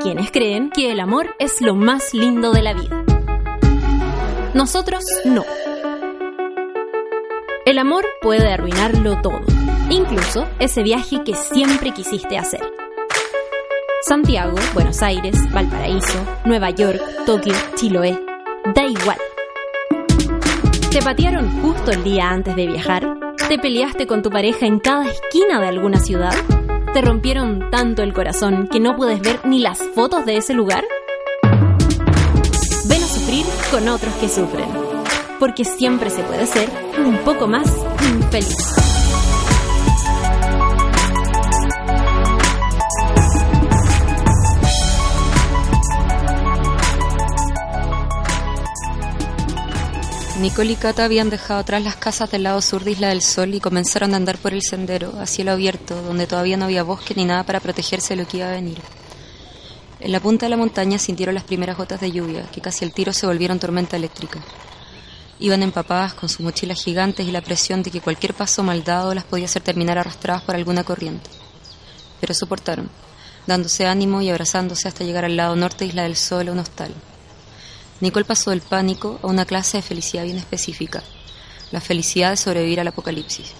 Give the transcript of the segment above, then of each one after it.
quienes creen que el amor es lo más lindo de la vida. Nosotros no. El amor puede arruinarlo todo, incluso ese viaje que siempre quisiste hacer. Santiago, Buenos Aires, Valparaíso, Nueva York, Tokio, Chiloé, da igual. ¿Te patearon justo el día antes de viajar? ¿Te peleaste con tu pareja en cada esquina de alguna ciudad? ¿Te rompieron tanto el corazón que no puedes ver ni las fotos de ese lugar? Ven a sufrir con otros que sufren, porque siempre se puede ser un poco más infeliz. Nicole y Cata habían dejado atrás las casas del lado sur de Isla del Sol y comenzaron a andar por el sendero, a cielo abierto, donde todavía no había bosque ni nada para protegerse de lo que iba a venir. En la punta de la montaña sintieron las primeras gotas de lluvia, que casi al tiro se volvieron tormenta eléctrica. Iban empapadas con sus mochilas gigantes y la presión de que cualquier paso mal dado las podía hacer terminar arrastradas por alguna corriente. Pero soportaron, dándose ánimo y abrazándose hasta llegar al lado norte de Isla del Sol a un hostal. Nicole pasó del pánico a una clase de felicidad bien específica, la felicidad de sobrevivir al apocalipsis.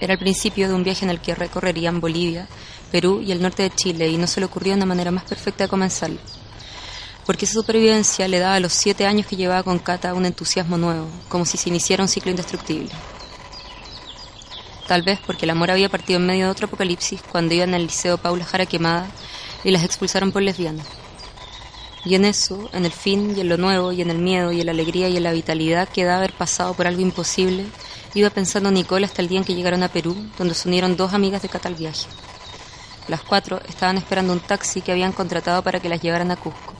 Era el principio de un viaje en el que recorrerían Bolivia, Perú y el norte de Chile y no se le ocurrió una manera más perfecta de comenzarlo. Porque esa supervivencia le daba a los siete años que llevaba con Cata un entusiasmo nuevo, como si se iniciara un ciclo indestructible. Tal vez porque el amor había partido en medio de otro apocalipsis cuando iban al liceo Paula Jara Quemada y las expulsaron por lesbianas. Y en eso, en el fin y en lo nuevo y en el miedo y en la alegría y en la vitalidad que da haber pasado por algo imposible, iba pensando Nicole hasta el día en que llegaron a Perú, donde se unieron dos amigas de Cata al viaje. Las cuatro estaban esperando un taxi que habían contratado para que las llevaran a Cusco.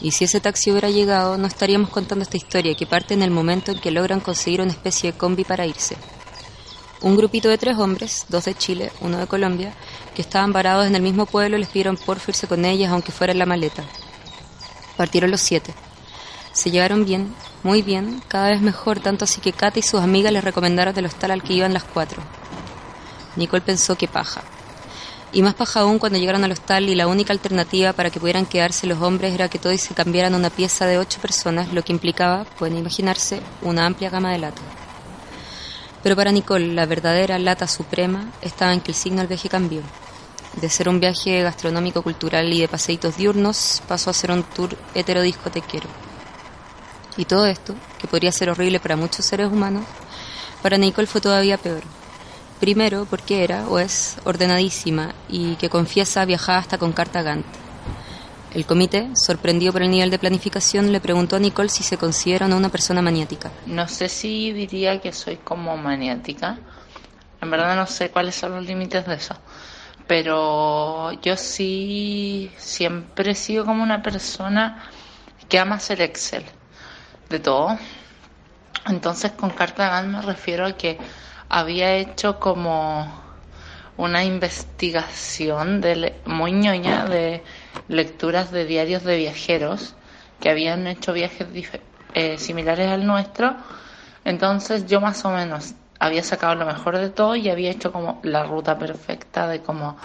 Y si ese taxi hubiera llegado, no estaríamos contando esta historia que parte en el momento en que logran conseguir una especie de combi para irse. Un grupito de tres hombres, dos de Chile, uno de Colombia, que estaban varados en el mismo pueblo, les pidieron por irse con ellas, aunque fuera en la maleta. Partieron los siete. Se llevaron bien, muy bien, cada vez mejor, tanto así que Kate y sus amigas les recomendaron del hostal al que iban las cuatro. Nicole pensó que paja. Y más paja aún cuando llegaron al hostal y la única alternativa para que pudieran quedarse los hombres era que todos se cambiaran una pieza de ocho personas, lo que implicaba, pueden imaginarse, una amplia gama de lata. Pero para Nicole, la verdadera lata suprema estaba en que el signo del viaje cambió. De ser un viaje gastronómico, cultural y de paseitos diurnos, pasó a ser un tour heterodiscotequero. Y todo esto, que podría ser horrible para muchos seres humanos, para Nicole fue todavía peor. Primero, porque era, o es, ordenadísima y que confiesa viajaba hasta con carta Gantt. El comité, sorprendido por el nivel de planificación, le preguntó a Nicole si se considera una persona maniática. No sé si diría que soy como maniática. En verdad no sé cuáles son los límites de eso. Pero yo sí siempre he sido como una persona que ama hacer Excel. De todo. Entonces con carta Gantt me refiero a que había hecho como una investigación de muy ñoña de lecturas de diarios de viajeros que habían hecho viajes eh, similares al nuestro. Entonces yo más o menos había sacado lo mejor de todo y había hecho como la ruta perfecta de cómo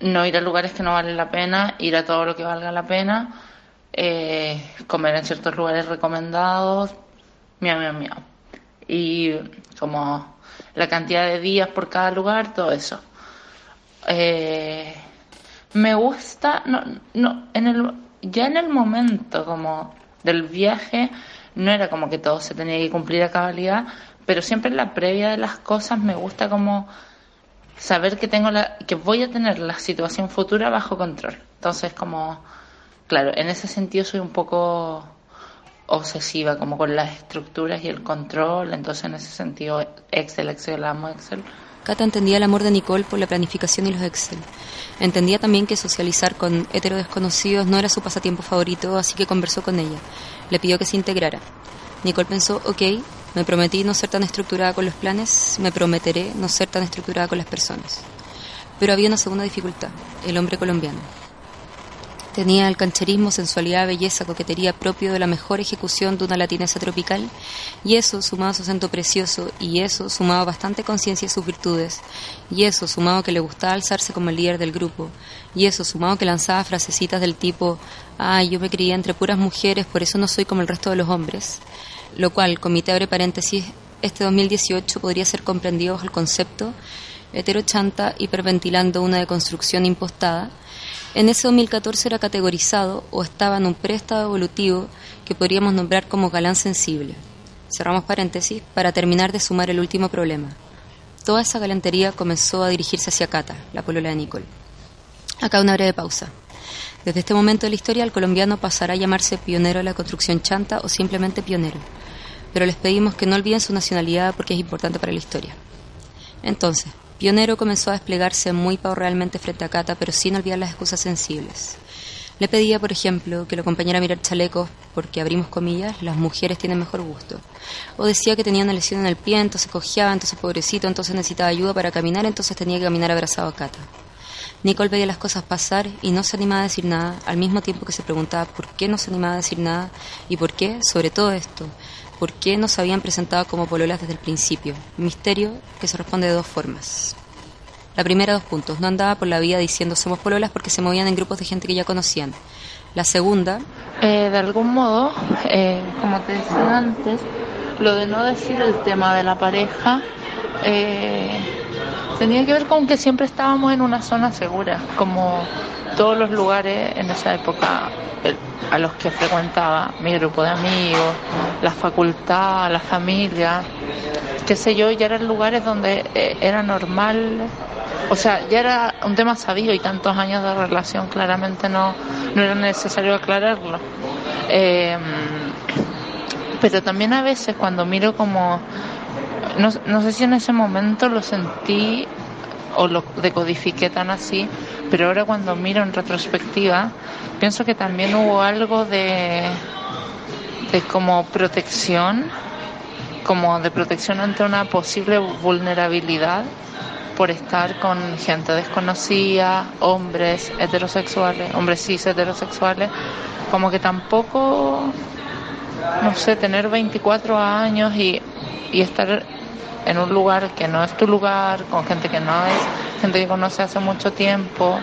no ir a lugares que no valen la pena, ir a todo lo que valga la pena, eh, comer en ciertos lugares recomendados, miau, miau, miau. Y como la cantidad de días por cada lugar, todo eso. Eh, me gusta, no, no, en el, ya en el momento como del viaje, no era como que todo se tenía que cumplir a cabalidad, pero siempre en la previa de las cosas me gusta como saber que tengo la, que voy a tener la situación futura bajo control. Entonces como, claro, en ese sentido soy un poco obsesiva como con las estructuras y el control, entonces en ese sentido Excel, Excel, amo Excel. Cata entendía el amor de Nicole por la planificación y los Excel. Entendía también que socializar con hetero desconocidos no era su pasatiempo favorito, así que conversó con ella. Le pidió que se integrara. Nicole pensó, ok, me prometí no ser tan estructurada con los planes, me prometeré no ser tan estructurada con las personas. Pero había una segunda dificultad, el hombre colombiano. Tenía el cancherismo, sensualidad, belleza, coquetería propio de la mejor ejecución de una latineza tropical, y eso sumado a su acento precioso, y eso sumado bastante conciencia de sus virtudes, y eso sumado a que le gustaba alzarse como el líder del grupo, y eso sumado a que lanzaba frasecitas del tipo, ay, yo me crié entre puras mujeres, por eso no soy como el resto de los hombres, lo cual, comité abre paréntesis, este 2018 podría ser comprendido bajo el concepto heterochanta hiperventilando una deconstrucción impostada, en ese 2014 era categorizado o estaba en un préstado evolutivo que podríamos nombrar como galán sensible. Cerramos paréntesis para terminar de sumar el último problema. Toda esa galantería comenzó a dirigirse hacia Cata, la polola de Nicole. Acá una breve pausa. Desde este momento de la historia, el colombiano pasará a llamarse pionero de la construcción chanta o simplemente pionero. Pero les pedimos que no olviden su nacionalidad porque es importante para la historia. Entonces, Pionero comenzó a desplegarse muy realmente frente a Cata, pero sin olvidar las excusas sensibles. Le pedía, por ejemplo, que lo acompañara a mirar chalecos porque, abrimos comillas, las mujeres tienen mejor gusto. O decía que tenía una lesión en el pie, entonces cojeaba, entonces pobrecito, entonces necesitaba ayuda para caminar, entonces tenía que caminar abrazado a Cata. Nicole veía las cosas pasar y no se animaba a decir nada, al mismo tiempo que se preguntaba por qué no se animaba a decir nada y por qué, sobre todo esto, por qué nos habían presentado como pololas desde el principio. Misterio que se responde de dos formas. La primera, dos puntos. No andaba por la vida diciendo somos pololas porque se movían en grupos de gente que ya conocían. La segunda. Eh, de algún modo, eh, como te decía antes, lo de no decir el tema de la pareja eh, tenía que ver con que siempre estábamos en una zona segura, como todos los lugares en esa época a los que frecuentaba, mi grupo de amigos, la facultad, la familia, qué sé yo, ya eran lugares donde eh, era normal, o sea, ya era un tema sabido y tantos años de relación claramente no, no era necesario aclararlo. Em, pero también a veces cuando miro como, no, no sé si en ese momento lo sentí o lo decodifiqué tan así, pero ahora cuando miro en retrospectiva, pienso que también hubo algo de, de como protección, como de protección ante una posible vulnerabilidad por estar con gente desconocida, hombres heterosexuales, hombres cis heterosexuales, como que tampoco, no sé, tener 24 años y, y estar en un lugar que no es tu lugar, con gente que no es, gente que conoce hace mucho tiempo.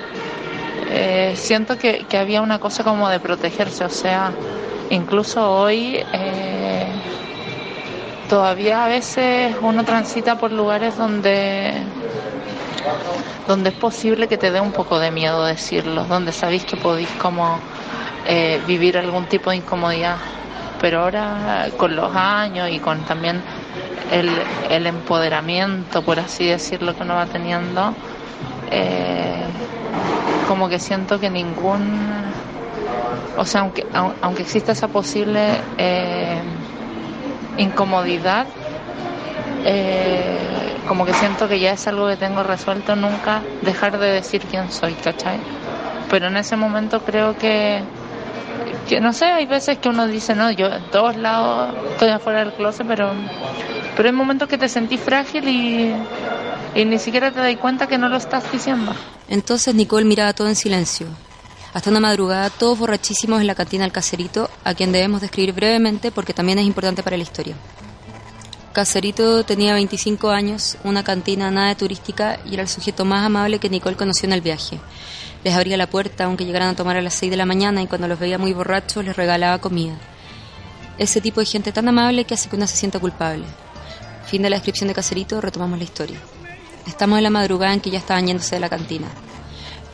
Eh, siento que, había una cosa como de protegerse, o sea, incluso hoy eh, todavía a veces uno transita por lugares donde donde es posible que te dé un poco de miedo decirlo, donde sabéis que podéis como eh, vivir algún tipo de incomodidad. Pero ahora con los años y con también el, el empoderamiento, por así decirlo, que uno va teniendo, eh, como que siento que ningún, o sea, aunque, aunque exista esa posible eh, incomodidad, eh, como que siento que ya es algo que tengo resuelto, nunca dejar de decir quién soy, ¿cachai? Pero en ese momento creo que que no sé, hay veces que uno dice, no, yo en todos lados estoy afuera del closet, pero, pero hay momentos que te sentís frágil y, y ni siquiera te das cuenta que no lo estás diciendo. Entonces Nicole miraba todo en silencio. Hasta una madrugada, todos borrachísimos en la cantina del caserito, a quien debemos describir brevemente porque también es importante para la historia. Caserito tenía 25 años, una cantina nada turística y era el sujeto más amable que Nicole conoció en el viaje les abría la puerta aunque llegaran a tomar a las 6 de la mañana y cuando los veía muy borrachos les regalaba comida. Ese tipo de gente tan amable que hace que uno se sienta culpable. Fin de la descripción de Caserito, retomamos la historia. Estamos en la madrugada en que ya estaban yéndose de la cantina.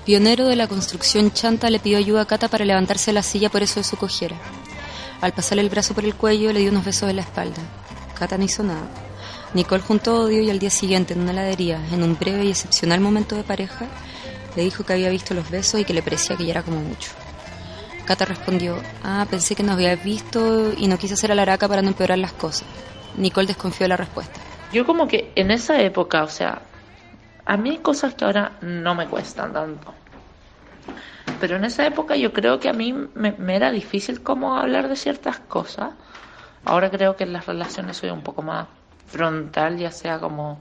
Pionero de la construcción chanta le pidió ayuda a Cata para levantarse de la silla por eso de su cojera. Al pasarle el brazo por el cuello le dio unos besos en la espalda. Cata no hizo nada. Nicole juntó odio y al día siguiente en una heladería, en un breve y excepcional momento de pareja, le dijo que había visto los besos y que le parecía que ya era como mucho. Cata respondió, ah, pensé que nos habías visto y no quise hacer a la araca para no empeorar las cosas. Nicole desconfió de la respuesta. Yo como que en esa época, o sea, a mí hay cosas que ahora no me cuestan tanto. Pero en esa época yo creo que a mí me, era difícil como hablar de ciertas cosas. Ahora creo que en las relaciones soy un poco más frontal, ya sea como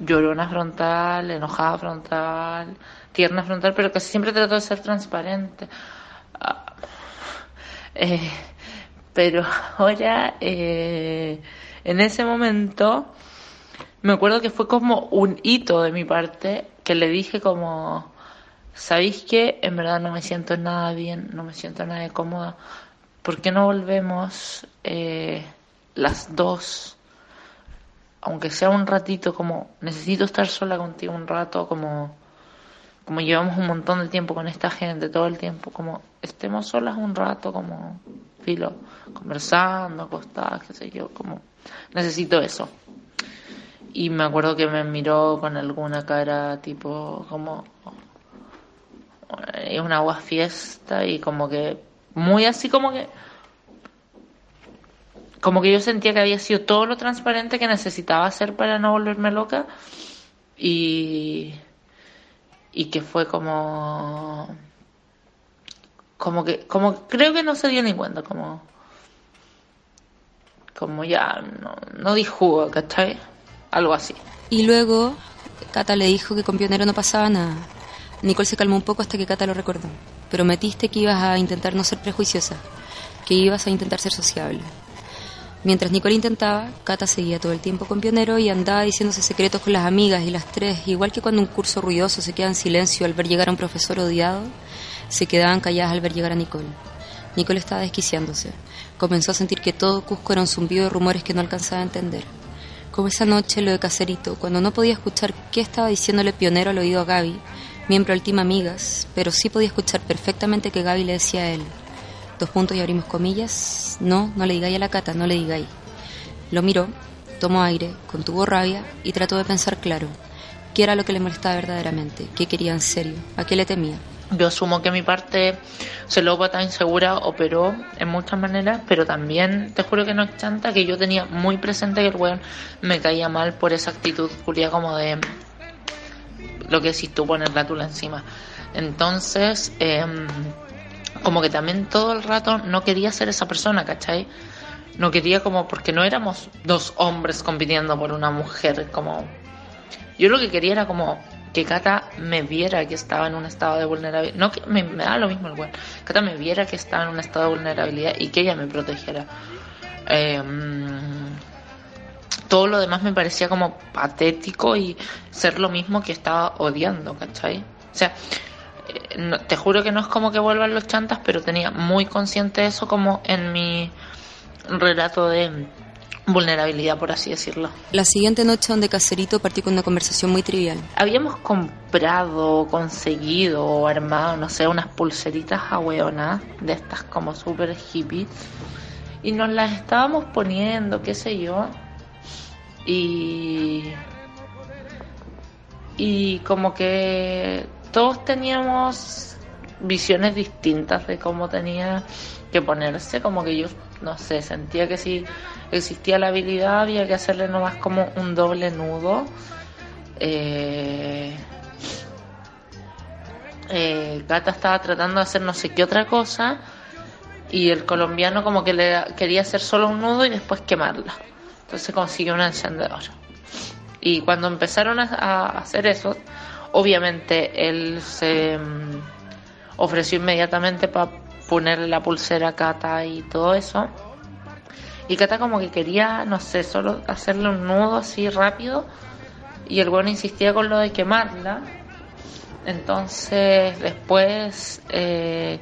llorona frontal, enojada frontal, tierna frontal, pero casi siempre trato de ser transparente. Ah, eh, pero ahora, eh, en ese momento, me acuerdo que fue como un hito de mi parte que le dije como, ¿sabéis que en verdad no me siento nada bien, no me siento nada cómoda? ¿Por qué no volvemos eh, las dos? Aunque sea un ratito, como necesito estar sola contigo un rato, como, como llevamos un montón de tiempo con esta gente, todo el tiempo, como estemos solas un rato, como filo, conversando, acostadas, qué sé yo, como necesito eso. Y me acuerdo que me miró con alguna cara tipo como es una agua fiesta y como que muy así como que como que yo sentía que había sido todo lo transparente que necesitaba hacer para no volverme loca y y que fue como como que como creo que no se dio ni cuenta como como ya no, no di jugo, ¿cachai? Algo así. Y luego Cata le dijo que con Pionero no pasaba nada. Nicole se calmó un poco hasta que Cata lo recordó. Prometiste que ibas a intentar no ser prejuiciosa, que ibas a intentar ser sociable. Mientras Nicole intentaba, Cata seguía todo el tiempo con Pionero y andaba diciéndose secretos con las amigas y las tres, igual que cuando un curso ruidoso se queda en silencio al ver llegar a un profesor odiado, se quedaban calladas al ver llegar a Nicole. Nicole estaba desquiciándose. Comenzó a sentir que todo Cusco era un zumbido de rumores que no alcanzaba a entender. Como esa noche lo de Caserito, cuando no podía escuchar qué estaba diciéndole Pionero al oído a Gaby, miembro del Team Amigas, pero sí podía escuchar perfectamente que Gaby le decía a él. Dos puntos y abrimos comillas. No, no le digáis a la cata, no le digáis. Lo miró, tomó aire, contuvo rabia y trató de pensar claro. ¿Qué era lo que le molestaba verdaderamente? ¿Qué quería en serio? ¿A qué le temía? Yo asumo que mi parte celópata insegura operó en muchas maneras, pero también te juro que no es chanta que yo tenía muy presente que el weón me caía mal por esa actitud curia como de lo que decís tú, poner la tula encima. Entonces, em, como que también todo el rato no quería ser esa persona, ¿cachai? No quería como, porque no éramos dos hombres compitiendo por una mujer, como... Yo lo que quería era como que Cata me viera que estaba en un estado de vulnerabilidad. No me, da lo mismo el weón. Cata me viera que estaba en un estado de vulnerabilidad y que ella me protegiera. Em, todo lo demás me parecía como patético y ser lo mismo que estaba odiando, ¿cachai? O sea, eh, te juro que no es como que vuelvan los chantas, pero tenía muy consciente eso como en mi relato de vulnerabilidad, por así decirlo. La siguiente noche donde Caserito partió con una conversación muy trivial. Habíamos comprado, conseguido o armado, no sé, unas pulseritas ahueonas de estas como super hippies y nos las estábamos poniendo, qué sé yo. Y y como que todos teníamos visiones distintas de cómo tenía que ponerse, como que yo no sé, sentía que si existía la habilidad había que hacerle nomás como un doble nudo. Eh, eh, Gata estaba tratando de hacer no sé qué otra cosa y el colombiano como que le quería hacer solo un nudo y después quemarla. Entonces consiguió un encendedor. Y cuando empezaron a, hacer eso, obviamente él se mm, ofreció inmediatamente para ponerle la pulsera a Cata y todo eso. Y Cata como que quería, no sé, solo hacerle un nudo así rápido. Y el bueno insistía con lo de quemarla. Entonces después eh,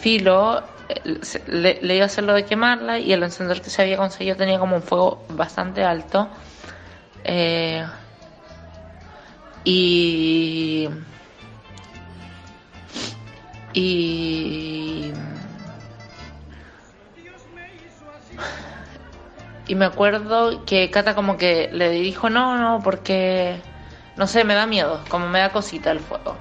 Filo eh, le, iba a hacer lo de quemarla y el encendedor que se había conseguido tenía como un fuego bastante alto. Eh, y y y me acuerdo que Cata como que le dijo no, no, porque no sé, me da miedo, como me da cosita el fuego.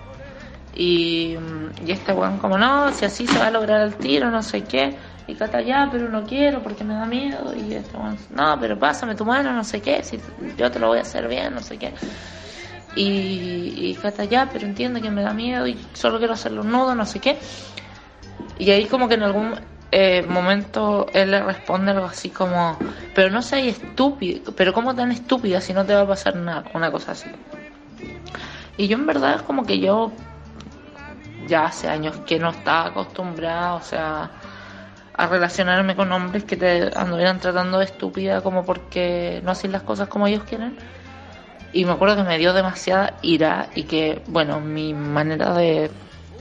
Y, y este weón como no, si así se va a lograr el tiro, no sé qué. Y Cata ya, pero no quiero porque me da miedo. Y este weón, no, pero pásame tu mano, no sé qué, si yo te lo voy a hacer bien, no sé qué. Y, y Cata ya, pero entiende que me da miedo y solo quiero hacerle un nudo, no sé qué. Y ahí como que en algún eh, momento él le responde algo así como, pero no seas estúpido, pero ¿cómo tan estúpida si no te va a pasar nada? Una cosa así. Y yo en verdad es como que yo ya hace años que no estaba acostumbrada, o sea, a relacionarme con hombres que te anduvieran tratando de estúpida como porque no hacen las cosas como ellos quieren. Y me acuerdo que me dio demasiada ira y que, bueno, mi manera de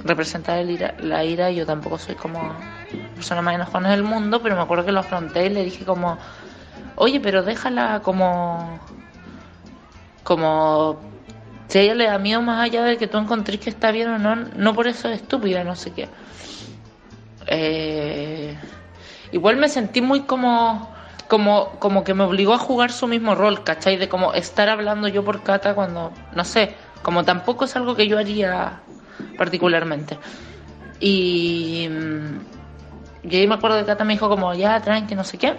representar el ira, la ira, yo tampoco soy como persona más enojona del mundo, pero me acuerdo que lo afronté y le dije como, oye, pero déjala como, como, si ella le da miedo más allá de que tú encontrés que está bien o no, no por eso es estúpida, no sé qué. Eh, igual me sentí muy como, como, como que me obligó a jugar su mismo rol, ¿cachai? De como estar hablando yo por Cata cuando, no sé, como tampoco es algo que yo haría particularmente. Y, y ahí me acuerdo que Cata me dijo como, ya, tranqui, no sé qué.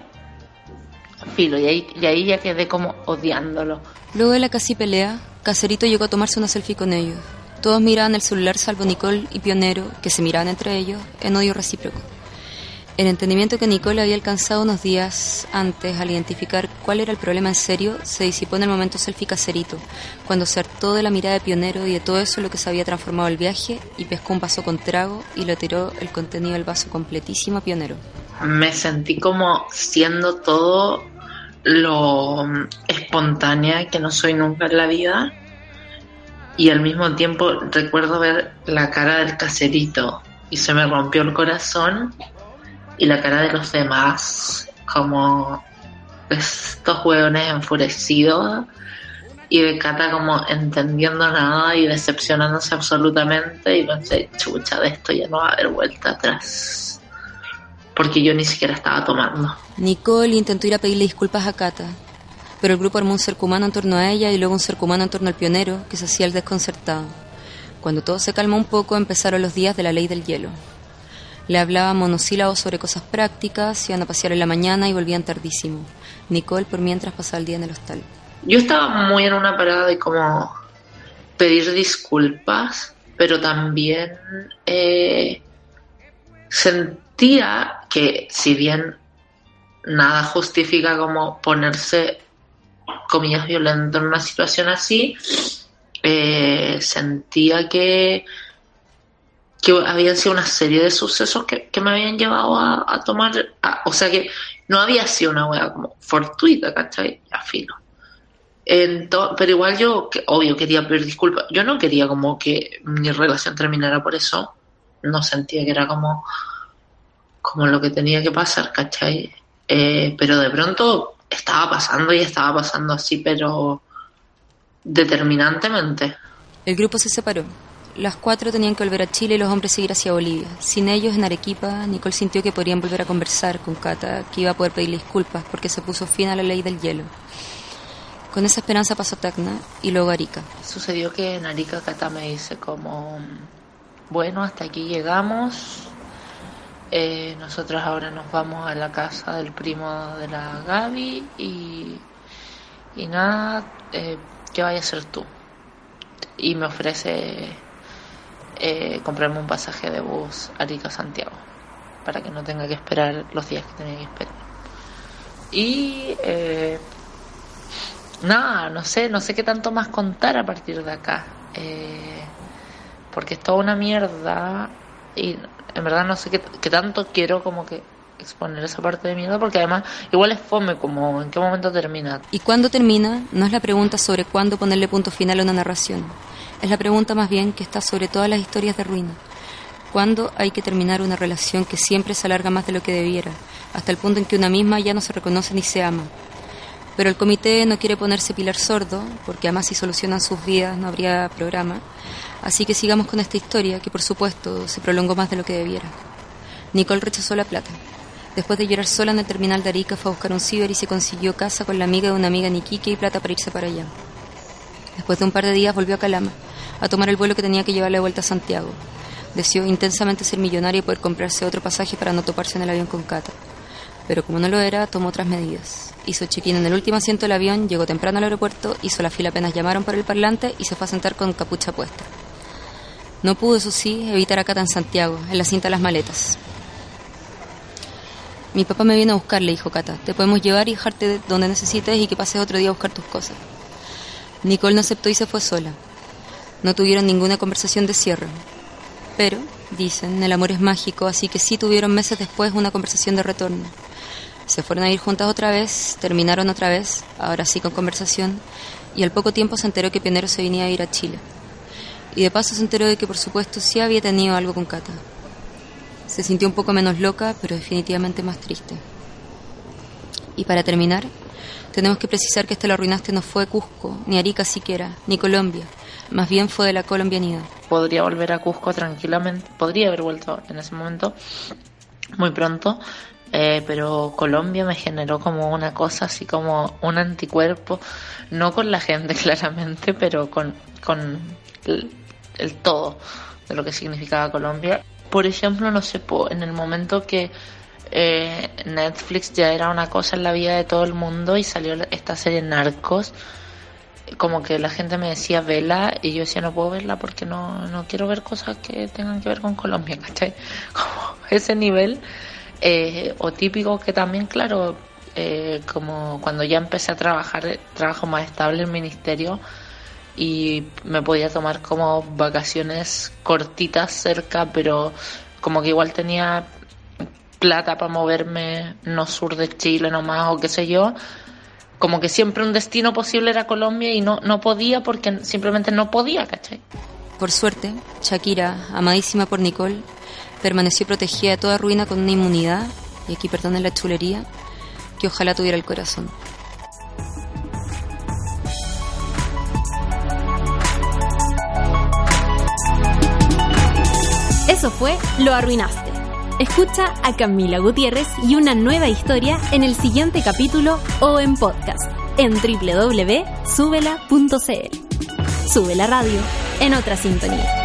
Filo, y ahí, y ahí ya quedé como odiándolo. Luego de la casi pelea, Caserito llegó a tomarse una selfie con ellos. Todos miraban el celular salvo Nicole y Pionero, que se miraban entre ellos en odio recíproco. El entendimiento que Nicole había alcanzado unos días antes al identificar cuál era el problema en serio se disipó en el momento selfie caserito, cuando se hartó de la mirada de pionero y de todo eso lo que se había transformado el viaje y pescó un vaso con trago y le tiró el contenido del vaso completísimo a pionero. Me sentí como siendo todo lo espontánea que no soy nunca en la vida y al mismo tiempo recuerdo ver la cara del caserito y se me rompió el corazón y la cara de los demás como estos hueones enfurecidos y de Cata como entendiendo nada y decepcionándose absolutamente y pensé, chucha, de esto ya no va a haber vuelta atrás porque yo ni siquiera estaba tomando. Nicole intentó ir a pedirle disculpas a Cata, pero el grupo armó un cerco humano en torno a ella y luego un cerco humano en torno al pionero que se hacía el desconcertado. Cuando todo se calmó un poco empezaron los días de la ley del hielo. Le hablaba monosílabos sobre cosas prácticas, iban a pasear en la mañana y volvían tardísimo. Nicole por mientras pasaba el día en el hostal. Yo estaba muy en una parada de como pedir disculpas, pero también eh, sentía que si bien nada justifica como ponerse comillas violento en una situación así, eh, sentía que que habían sido una serie de sucesos que, me habían llevado a, tomar, o sea que no había sido una wea como fortuita, ¿cachai? Ya fino. pero igual yo, que, obvio, quería pedir disculpas. Yo no quería como que mi relación terminara por eso. No sentía que era como, como lo que tenía que pasar, ¿cachai? Eh, pero de pronto estaba pasando y estaba pasando así, pero determinantemente. El grupo se separó. Las cuatro tenían que volver a Chile y los hombres seguir hacia Bolivia. Sin ellos, en Arequipa, Nicole sintió que podrían volver a conversar con Cata, que iba a poder pedirle disculpas porque se puso fin a la ley del hielo. Con esa esperanza pasó Tacna y luego Arica. Sucedió que en Arica Cata me dice como, bueno, hasta aquí llegamos. Eh, nosotros ahora nos vamos a la casa del primo de la Gaby y, y nada, eh, ¿qué vaya a hacer tú? Y me ofrece eh, comprarme un pasaje de bus Arica-Santiago, para que no tenga que esperar los días que tenía que esperar. Y eh, nada, no sé, no sé qué tanto más contar a partir de acá, eh, porque es toda una mierda y en verdad no sé qué, qué tanto quiero como que exponer esa parte de mierda porque además igual es fome como en qué momento termina. Y cuándo termina no es la pregunta sobre cuándo ponerle punto final a una narración, es la pregunta más bien que está sobre todas las historias de ruina. ¿Cuándo hay que terminar una relación que siempre se alarga más de lo que debiera, hasta el punto en que una misma ya no se reconoce ni se ama? Pero el comité no quiere ponerse pilar sordo, porque además si solucionan sus vidas no habría programa. Así que sigamos con esta historia, que por supuesto se prolongó más de lo que debiera. Nicole rechazó la plata. Después de llorar sola en el terminal de Arica fue a buscar un ciber y se consiguió casa con la amiga de una amiga Niquique y plata para irse para allá. Después de un par de días volvió a Calama a tomar el vuelo que tenía que llevarle de vuelta a Santiago. Deseó intensamente ser millonario y poder comprarse otro pasaje para no toparse en el avión con Cata. Pero como no lo era, tomó otras medidas. Hizo check-in en el último asiento del avión, llegó temprano al aeropuerto, hizo la fila apenas llamaron por el parlante y se fue a sentar con capucha puesta. No pudo, eso sí, evitar a Cata en Santiago, en la cinta de las maletas. Mi papá me viene a buscar, le dijo Cata. Te podemos llevar y dejarte donde necesites y que pases otro día a buscar tus cosas. Nicole no aceptó y se fue sola. No tuvieron ninguna conversación de cierre. Pero, dicen, el amor es mágico, así que sí tuvieron meses después una conversación de retorno. Se fueron a ir juntas otra vez, terminaron otra vez, ahora sí con conversación, y al poco tiempo se enteró que Pienero se venía a ir a Chile. Y de paso se enteró de que por supuesto sí había tenido algo con Cata. Se sintió un poco menos loca, pero definitivamente más triste. Y para terminar, tenemos que precisar que este lo arruinaste no fue Cusco, ni Arica siquiera, ni Colombia. Más bien fue de la colombianidad. Podría volver a Cusco tranquilamente, podría haber vuelto en ese momento, muy pronto, eh, pero Colombia me generó como una cosa así como un anticuerpo, no con la gente claramente, pero con, con el, todo de lo que significaba Colombia. Por ejemplo, no sé, en el momento que eh, Netflix ya era una cosa en la vida de todo el mundo y salió esta serie Narcos, como que la gente me decía vela y yo decía no puedo verla porque no, no quiero ver cosas que tengan que ver con Colombia, ¿cachai? Como ese nivel, eh, o típico que también, claro, eh, como cuando ya empecé a trabajar, trabajo más estable en el ministerio, y me podía tomar como vacaciones cortitas cerca, pero como que igual tenía plata para moverme no sur de Chile nomás o qué sé yo. Como que siempre un destino posible era Colombia y no, no podía porque simplemente no podía, ¿cachai? Por suerte, Shakira, amadísima por Nicole, permaneció protegida de toda ruina con una inmunidad, y aquí perdonen la chulería, que ojalá tuviera el corazón. Eso fue Lo Arruinaste. Escucha a Camila Gutiérrez y una nueva historia en el siguiente capítulo o en podcast en www.subela.cl. Sube la radio en otra sintonía.